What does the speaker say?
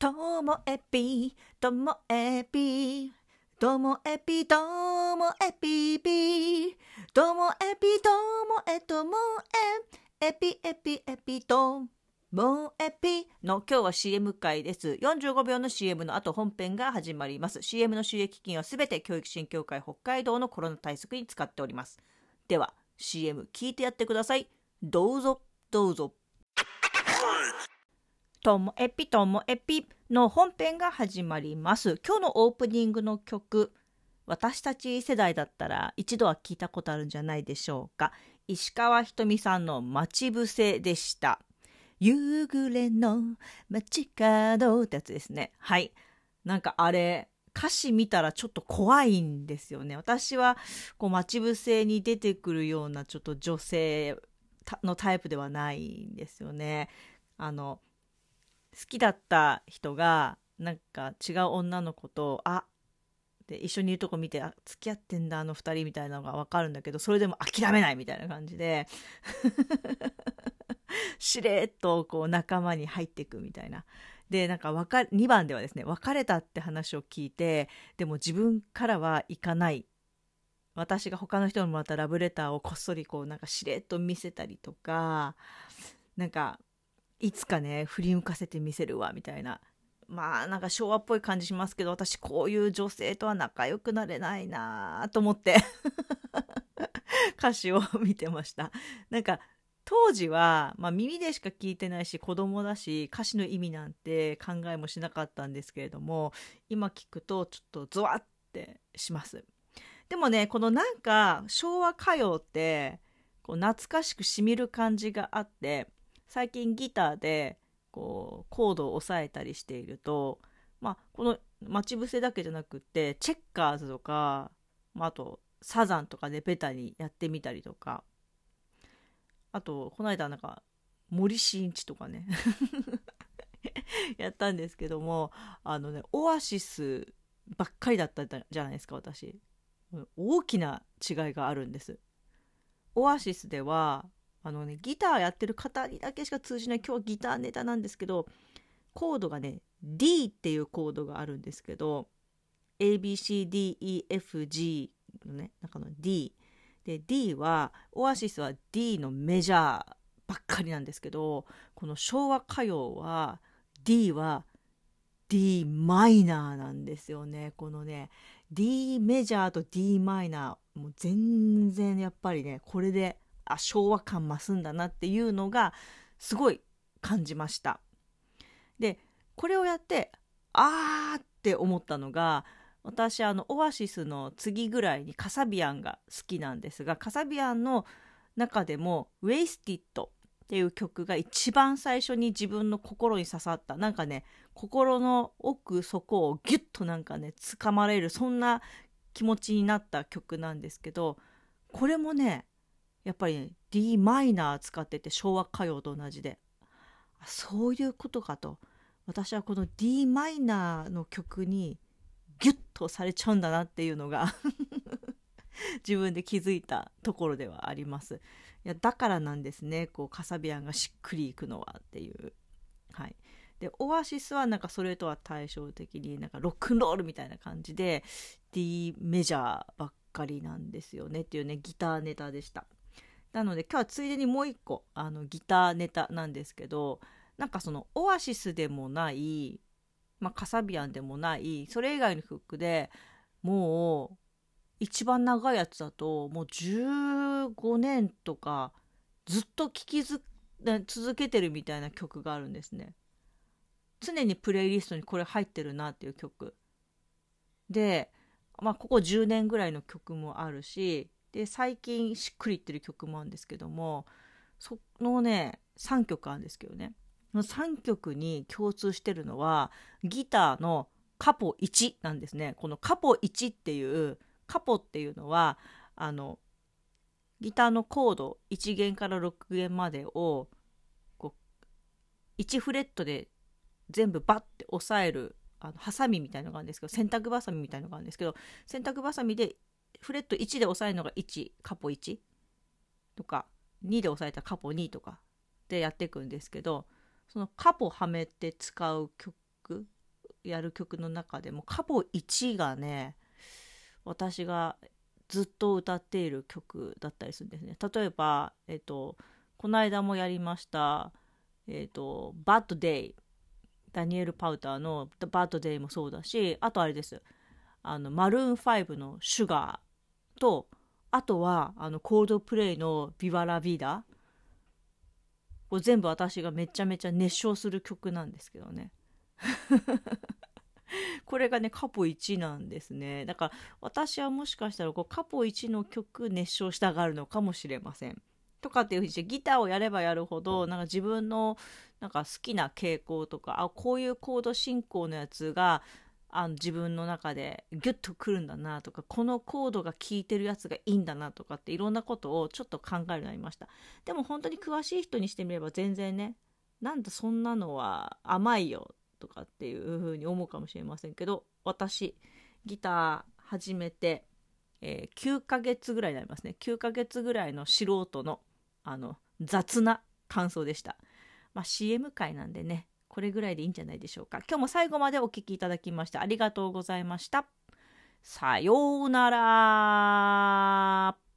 ともえぴともえぴともえぴともえぴぴともえぴともえともえエピエピエピともエピの今日は CM 回です。45秒の CM の後本編が始まります。CM の収益金はすべて教育振興会北海道のコロナ対策に使っております。では CM 聞いてやってください。どうぞどうぞ。ともエピともエピの本編が始まります。今日のオープニングの曲私たち世代だったら一度は聞いたことあるんじゃないでしょうか。石川ひとみさんの待ち伏せでした。夕暮れの街角ってやつですね。はい。なんかあれ歌詞見たらちょっと怖いんですよね。私はこう待ち伏せに出てくるようなちょっと女性のタイプではないんですよね。あの好きだった人がなんか違う女の子とあで一緒にいるとこ見てあ付き合ってんだあの2人みたいなのが分かるんだけどそれでも諦めないみたいな感じで しれっとこう仲間に入っていくみたいな。でなんか別2番ではですね別れたって話を聞いてでも自分からは行かない私が他の人にもらったラブレターをこっそりこうなんかしれっと見せたりとかなんかいつかね振り向かせてみせるわみたいな。まあなんか昭和っぽい感じしますけど私こういう女性とは仲良くなれないなと思って。歌詞を見てました。なんか当時は、まあ、耳でしか聞いてないし子供だし歌詞の意味なんて考えもしなかったんですけれども今聞くとちょっとゾワってします。でもねこのなんか昭和歌謡ってこう懐かしくしみる感じがあって最近ギターでこうコードを押さえたりしていると、まあ、この待ち伏せだけじゃなくってチェッカーズとか、まあ、あとサザンとかでベタにやってみたりとか。あとこの間なんか森進一とかね やったんですけどもあのねオアシスばっかりだったじゃないですか私。大きな違いがあるんです。オアシスではあのねギターやってる方にだけしか通じない今日はギターネタなんですけどコードがね D っていうコードがあるんですけど ABCDEFG のね中の D で D はオアシスは D のメジャーばっかりなんですけどこの昭和歌謡は D は D マイナーなんですよね。このね D メジャーと D マイナーもう全然やっぱりねこれであ昭和感増すんだなっていうのがすごい感じました。でこれをやってあーって思ったのが私あのオアシスの次ぐらいにカサビアンが好きなんですがカサビアンの中でも「ウェイスティッド」っていう曲が一番最初に自分の心に刺さったなんかね心の奥底をギュッとなんかね掴まれるそんな気持ちになった曲なんですけどこれもねやっぱり、ね、d マイナー使ってて昭和歌謡と同じで。そういうことかと。私はこの d マイナーの曲にギュッとされちゃうんだなっていうのが 自分で気づいたところではあります。いやだからなんですね。こうカサビアンがしっくりいくのはっていう。はい。でオアシスはなんかそれとは対照的になんかロックンロールみたいな感じで D メジャーばっかりなんですよねっていうねギターネタでした。なので今日はついでにもう一個あのギターネタなんですけどなんかそのオアシスでもない、まあ、カサビアンでもないそれ以外の曲でもう一番長いやつだともう15年とかずっと聴き続けてるみたいな曲があるんですね。常にプレイリストにこれ入ってるなっていう曲。で、まあ、ここ10年ぐらいの曲もあるしで最近しっくりいってる曲もあるんですけどもそのね3曲あるんですけどね。3曲に共通してるのはギターのカポ1なんですね。このカポ1っていうカポっていうのはあのギターのコード1弦から6弦までをこう1フレットで全部バッて押さえるあのハサミみたいのがあるんですけど洗濯バサミみたいのがあるんですけど洗濯バサミでフレット1で押さえるのが1カポ1とか2で押さえたらカポ2とかでやっていくんですけどそのカポはめて使う曲やる曲の中でもカポ1がね私がずっと歌っている曲だったりするんですね。例えば、えっと、この間もやりましたえっと「バッドデイ」ダニエル・パウターの「バッドデイ」もそうだしあとあれです。あのマルーン5の「シュガー」とあとはあのコールドプレイの「ビバラ・ビーダ」これ全部私がめちゃめちゃ熱唱する曲なんですけどね これがね、カポ1なんですね。だから私はもしかしたらこうカポ1の曲熱唱したがるのかもしれません。とかっていうふうにしてギターをやればやるほどなんか自分のなんか好きな傾向とかあこういうコード進行のやつがあの自分の中でギュッとくるんだなとかこのコードが効いてるやつがいいんだなとかっていろんなことをちょっと考えるようになりました。でも本当に詳しい人にしてみれば全然ねなんだそんなのは甘いよとかっていう風に思うかもしれませんけど私ギター始めて、えー、9ヶ月ぐらいになりますね。9ヶ月ぐらいの素人のあの雑な感想でした、まあ、CM 回なんでねこれぐらいでいいんじゃないでしょうか。今日も最後までお聴きいただきましてありがとうございました。さようなら。